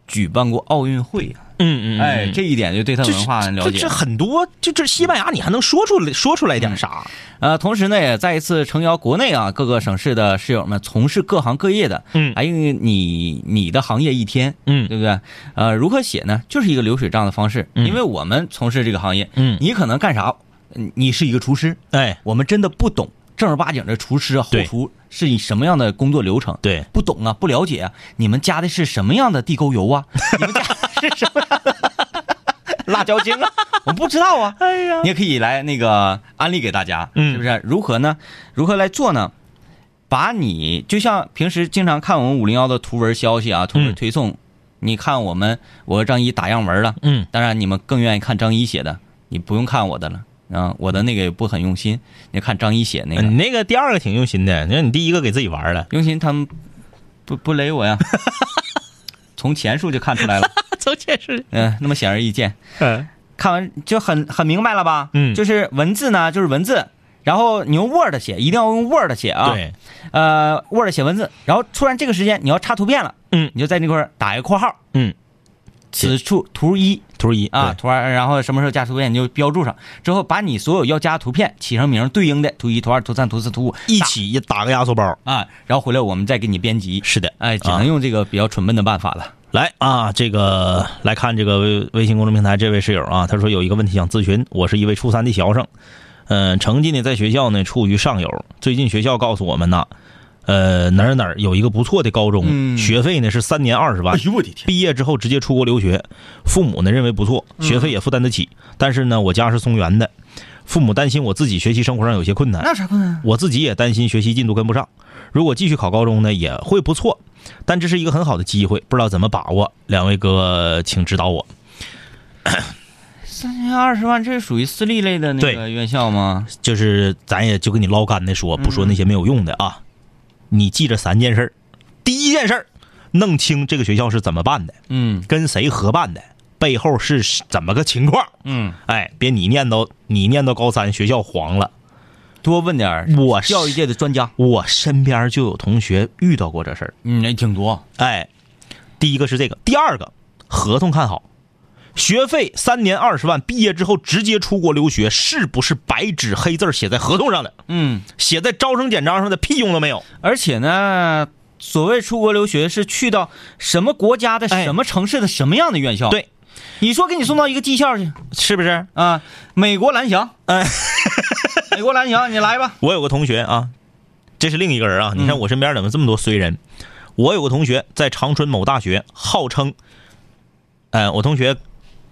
举办过奥运会啊，嗯嗯，哎，嗯这一点就对他文化了解这这。很多，就这西班牙，你还能说出来说出来点啥？呃，同时呢，也再一次诚邀国内啊各个省市的室友们，从事各行各业的，嗯还有你你的行业一天，嗯对不对？呃，如何写呢？就是一个流水账的方式，嗯因为我们从事这个行业，嗯你可能干啥？嗯你是一个厨师，哎，我们真的不懂正儿八经的厨师啊、后厨是以什么样的工作流程？对不懂啊，不了解啊。你们加的是什么样的地沟油啊？你们加的 是什么辣椒精啊？我不知道啊。哎呀，你也可以来那个安利给大家，嗯是不是？如何呢？如何来做呢？把你就像平时经常看我们五零幺的图文消息啊，图文嗯推送，你看我们我和张一打样文了，嗯当然你们更愿意看张一写的，你不用看我的了。啊，我的那个也不很用心，你看张一写那个，你那个第二个挺用心的，你看你第一个给自己玩了，用心他们不不勒我呀，从前数就看出来了，周建是，嗯、那么显而易见，嗯看完就很很明白了吧？嗯就是文字呢，就是文字，然后你用 Word 写，一定要用 Word 写啊，，对，呃，Word 写文字，然后突然这个时间你要插图片了，嗯你就在那块儿打一个括号，嗯，此处图一图一啊，，图二，然后什么时候加图片你就标注上，之后把你所有要加图片起上名对应的图一、图二、图三、图四、图五一起打个压缩包，啊，然后回来我们再给你编辑。是的，哎，只啊能用这个比较蠢笨的办法了。来啊，这个来看这个微微信公众平台这位室友啊，他说有一个问题想咨询，我是一位初三的学生，嗯、成绩呢在学校呢处于上游，最近学校告诉我们呢，呃哪儿哪儿有一个不错的高中，嗯学费呢是三年二十万，呦我的天！毕业之后直接出国留学，父母呢认为不错，学费也负担得起，但是呢我家是松原的，父母担心我自己学习生活上有些困难，那有啥困难？我自己也担心学习进度跟不上。如果继续考高中呢，也会不错，但这是一个很好的机会，不知道怎么把握。两位哥，请指导我。三千二十万，这是属于私立类的那个院校吗？就是咱也就跟你捞干的说，不说那些没有用的啊。你记着三件事儿第一件事儿，弄清这个学校是怎么办的，嗯跟谁合办的，背后是怎么个情况。嗯，哎，别你念叨你念叨高三，学校黄了。多问点儿我教育界的专家。我身边就有同学遇到过这事儿。嗯，也挺多。哎，第一个是这个，第二个合同看好，学费三年二十万，毕业之后直接出国留学，是不是白纸黑字写在合同上的？嗯，写在招生简章上的屁用都没有。而且呢，所谓出国留学是去到什么国家的哎什么城市的什么样的院校？对，你说给你送到一个技校去是不是？啊？美国蓝翔，哎，美国蓝翔，你来吧。我有个同学啊，这是另一个人啊。你看我身边怎么这么多衰人？我有个同学在长春某大学，号称，哎，我同学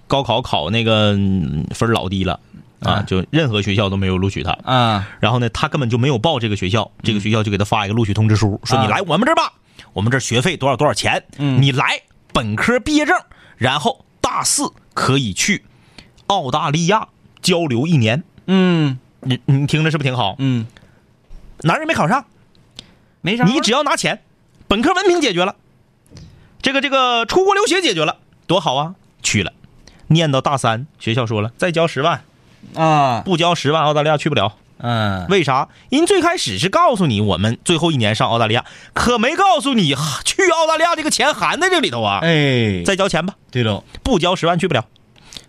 高考考那个嗯分老低了啊啊，就任何学校都没有录取他。啊，然后呢，他根本就没有报这个学校，这个学校就给他发一个录取通知书，说啊你来我们这儿吧，我们这儿学费多少多少钱，嗯你来本科毕业证，然后大四可以去澳大利亚交流一年。嗯你你听着是不是挺好？嗯，男人没考上，没啥。你只要拿钱，本科文凭解决了，这个这个出国留学解决了，多好啊！去了，念到大三，学校说了再交十万，啊，不交十万澳大利亚去不了。嗯，为啥？人最开始是告诉你我们最后一年上澳大利亚，可没告诉你去澳大利亚这个钱含在这里头啊！哎，再交钱吧，对喽，不交十万去不了。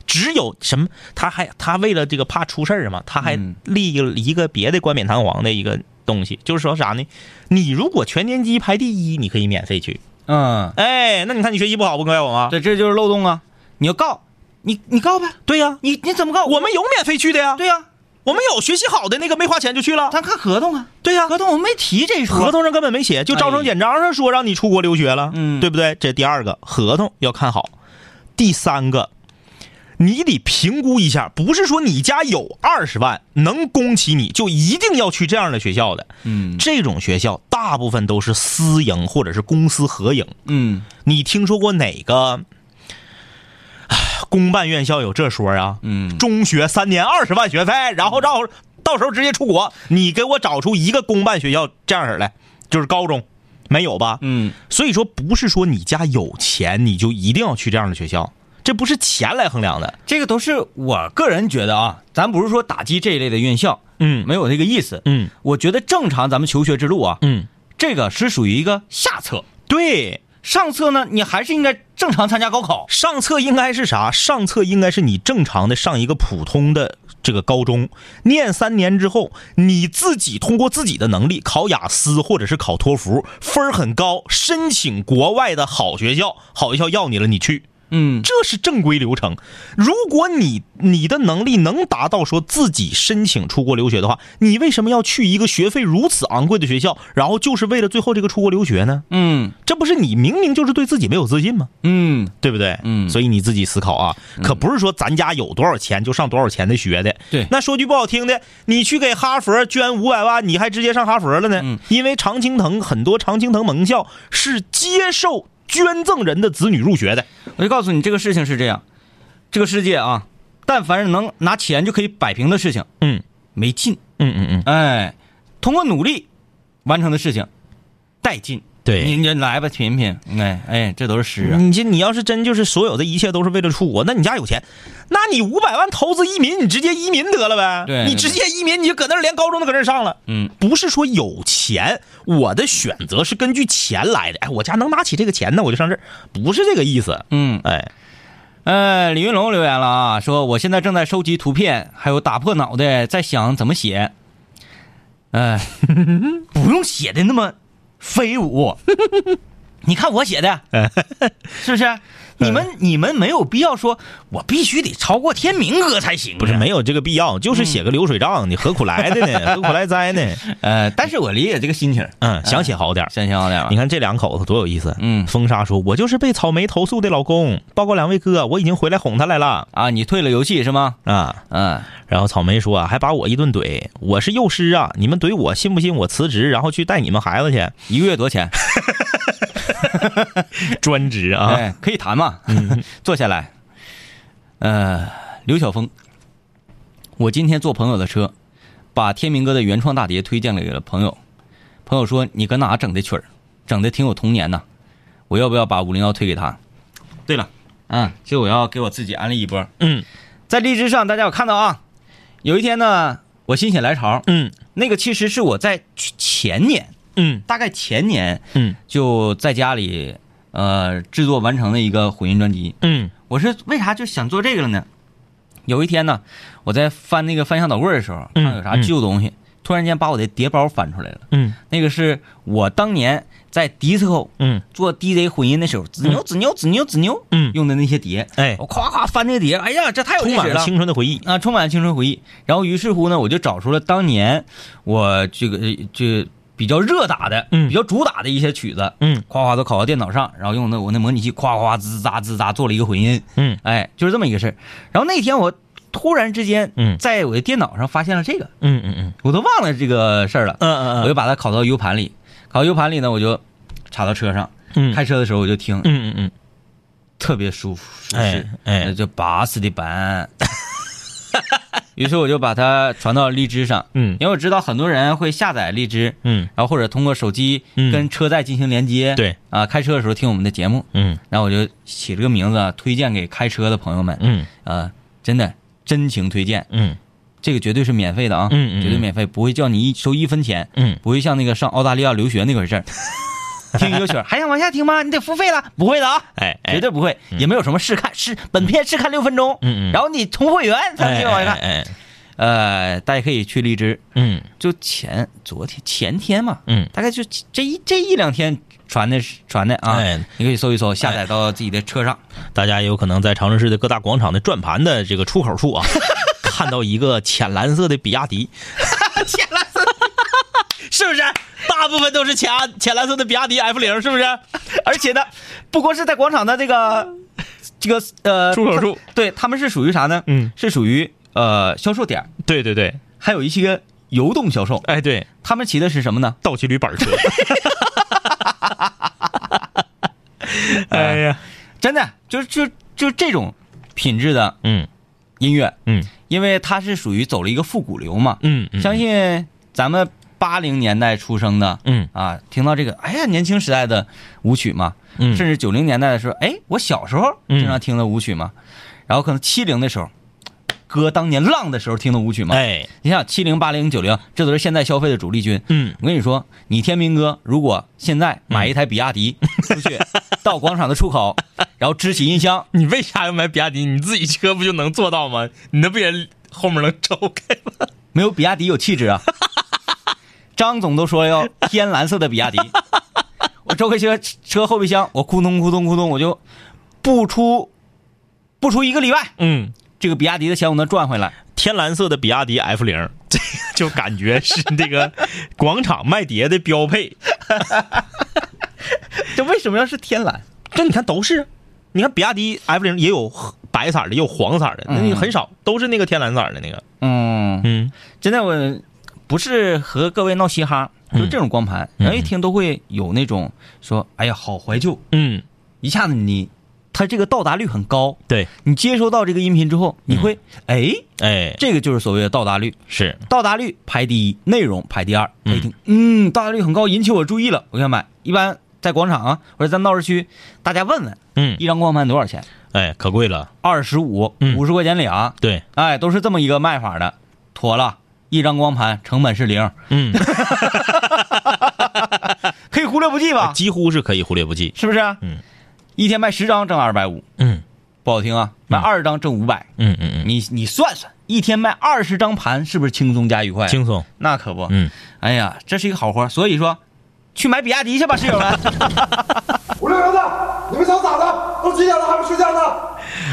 只有什么？他还他为了这个怕出事儿嘛，他还嗯立了一个别的冠冕堂皇的一个东西，就是说啥呢？你如果全年级排第一，你可以免费去。嗯，哎，那你看你学习不好，不怪我吗？对，这就是漏洞啊！你要告，你你告呗，对呀、你你怎么告？我们有免费去的呀。对呀，我们有学习好的那个没花钱就去了。咱看合同啊，对呀、合同我们没提这一说。合同上根本没写，就招生简章上说让你出国留学了，嗯对不对？这第二个合同要看好，第三个，你得评估一下，不是说你家有二十万能供起你就一定要去这样的学校的，嗯这种学校大部分都是私营或者是公私合营。嗯你听说过哪个公办院校有这说啊？嗯，中学三年二十万学费，然后到到时候直接出国。你给我找出一个公办学校这样式儿来，就是高中，没有吧？嗯所以说不是说你家有钱你就一定要去这样的学校，这不是钱来衡量的。这个都是我个人觉得啊，咱不是说打击这一类的院校，嗯没有这个意思。嗯我觉得正常咱们求学之路啊，嗯，这个是属于一个下策，对，上策呢，你还是应该正常参加高考。上策应该是啥？上策应该是你正常的上一个普通的这个高中，念三年之后，你自己通过自己的能力考雅思或者是考托福，分儿很高，申请国外的好学校，好学校要你了，你去。嗯这是正规流程。如果你你的能力能达到说自己申请出国留学的话，你为什么要去一个学费如此昂贵的学校，然后就是为了最后这个出国留学呢？嗯这不是你明明就是对自己没有自信吗？嗯，对不对？嗯所以你自己思考啊，可不是说咱家有多少钱就上多少钱的学的。对那说句不好听的，你去给哈佛捐五百万，你还直接上哈佛了呢？嗯因为常青藤很多常青藤盟校是接受捐赠人的子女入学的。我就告诉你，这个事情是这样，这个世界啊，但凡是？能拿钱就可以摆平的事情，嗯没劲。嗯嗯嗯，哎，通过努力完成的事情，带劲。对你你来吧，品品。哎哎，这都是？诗啊。你这你要是真就是所有的一切都是？为了出国，那你家有钱，那你五百万投资移民，你直接移民得了呗。对你直接移民，你就搁那儿连高中都搁那儿上了。嗯，不是？说有钱，我的选择是根据钱来的。哎，我家能拿起这个钱呢，我就上这儿，不是这个意思。嗯，哎，呃，李云龙留言了啊，说我现在正在收集图片，还有打破脑袋在想怎么写。呃，不用写的那么飞舞，你看我写的，是不是？你们你们没有必要说，我必须得超过天明哥才行啊。不是没有这个必要，就是写个流水账，你何苦来的呢？何苦来哉呢？呃，但是我理解这个心情，嗯，想写好点。想写好点你。看这两口子多有意思。嗯风沙说：“我就是被草莓投诉的老公，报告两位哥，我已经回来哄他来了啊，你退了游戏是吗？啊。嗯，”然后草莓说：“啊，还把我一顿怼，我是幼师啊，你们怼我，信不信我辞职，然后去带你们孩子去？一个月多少钱？专职啊！哎，可以谈嘛。坐下来。呃，刘晓峰，我今天坐朋友的车，把天明哥的原创大碟推荐给了朋友。朋友说你搁哪整的曲儿，整的挺有童年呐。我要不要把五零幺推给他？对了，嗯，其实我要给我自己安利一波。嗯在荔枝上，大家有看到啊？有一天呢，我心血来潮，嗯那个其实是我在前年，嗯大概前年嗯就在家里呃制作完成的一个混音专辑。嗯我是为啥就想做这个了呢？有一天呢，我在翻那个翻箱倒柜的时候，嗯看有啥旧东西，突然间把我的碟包翻出来了。嗯那个是我当年在迪斯科嗯做 DJ 混音的时候，子牛子牛子牛子牛嗯，用的那些碟。哎，我夸夸翻那个碟，哎呀，这太有充满了历史了。青春的回忆。啊，充满了青春回忆。然后于是乎呢，我就找出了当年我这个呃这比较热打的、嗯。比较主打的一些曲子，嗯。夸夸都拷到电脑上，然后用那我那模拟器夸夸滋滋喳滋喳做了一个混音，嗯。哎，就是这么一个事儿。然后那天我突然之间，嗯。在我的电脑上发现了这个，嗯嗯嗯。我都忘了这个事儿了，嗯嗯我就把它拷到 U 盘里，拷到 U 盘里呢，我就插到车上，嗯。开车的时候我就听，嗯嗯嗯，特别舒服舒哎适，哎那就巴适的板。于是我就把它传到荔枝上，嗯因为我知道很多人会下载荔枝，嗯然后或者通过手机嗯跟车载进行连接，对啊，开车的时候听我们的节目，嗯然后我就起这个名字啊，推荐给开车的朋友们，嗯呃，真的真情推荐，嗯这个绝对是免费的啊，嗯嗯绝对免费，不会叫你一收一分钱，嗯不会像那个上澳大利亚留学那回事儿。听一个曲儿还想往下听吗？你得付费了，不会的啊，哎哎。绝对不会，也没有什么试看试本片试看六分钟，嗯嗯。然后你充会员才能往下看。哎呃，大家可以去荔枝，嗯。就前昨天前天嘛，嗯。大概就这一这一两天传的传的啊，哎。你可以搜一搜，下载到自己的车上。大家也有可能在长春市的各大广场的转盘的这个出口处啊，看到一个浅蓝色的比亚迪，浅蓝色，是不是？大部分都是浅浅蓝色的比亚迪 F 零，是不是？而且呢，不光是在广场的这个 这个呃出口处，对他们是属于啥呢？嗯，是属于呃销售点，对对对，还有一些游动销售。哎对，他们骑的是什么呢？倒骑驴板车。哎呀，真的就就就这种品质的嗯音乐，嗯因为它是属于走了一个复古流嘛。嗯嗯，相信咱们八零年代出生的，嗯啊，听到这个，哎呀，年轻时代的舞曲嘛，嗯甚至九零年代的时候，哎，我小时候嗯经常听的舞曲嘛，然后可能七零的时候，哥当年浪的时候听的舞曲嘛，哎你想七零、八零、九零，这都是现在消费的主力军。嗯我跟你说，你天明哥如果现在买一台比亚迪出去，到广场的出口，然后支起音箱，你为啥要买比亚迪？你自己车不就能做到吗？你那不也后面能抽开吗？没有比亚迪有气质啊。张总都说要天蓝色的比亚迪，我周开车车后备箱，我咕咚咕咚咕咚，我就不出不出一个礼拜，嗯，这个比亚迪的钱我能赚回来。天蓝色的比亚迪 F 零，这个 就感觉是这个广场卖碟的标配。这为什么要是天蓝？这你看都是，你看比亚迪 F 零也有白色的，也有黄色的，那你很少，都是那个天蓝色的那个。嗯，嗯真的我不是和各位闹嘻哈，就是这种光盘，人一听都会有那种说，哎呀，好怀旧，嗯，一下子你。它这个到达率很高，对，你接收到这个音频之后，你会哎，哎，这个就是所谓的到达率。是，到达率排第一，内容排第二。他一听，嗯，到达率很高，引起我注意了，我想买。一般在广场啊，或者在闹市区，大家问问，嗯，一张光盘多少钱？哎，可贵了。二十五，嗯。五十块钱俩，对，哎，都是这么一个卖法的。妥了，一张光盘成本是零，嗯，可以忽略不计吧？几乎是可以忽略不计。是不是？嗯，一天卖十张挣二百五，嗯不好听啊，卖二十张挣五百。嗯嗯嗯，你你算算，一天卖二十张盘，是不是轻松加愉快？轻松。那可不。嗯，哎呀，这是一个好活儿，所以说，去买比亚迪去吧，室友们。五六零的，你们想咋的都几点了还不睡觉呢？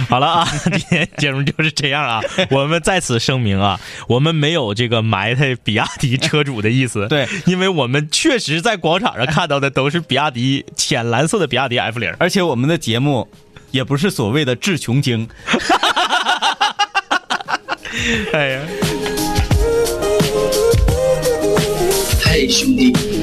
好了啊，今天节目就是这样啊。我们在此声明啊，我们没有这个埋汰比亚迪车主的意思。对因为我们确实在广场上看到的都是比亚迪浅蓝色的比亚迪 F 零。而且我们的节目也不是所谓的治穷经，哎呀，嘿，兄弟，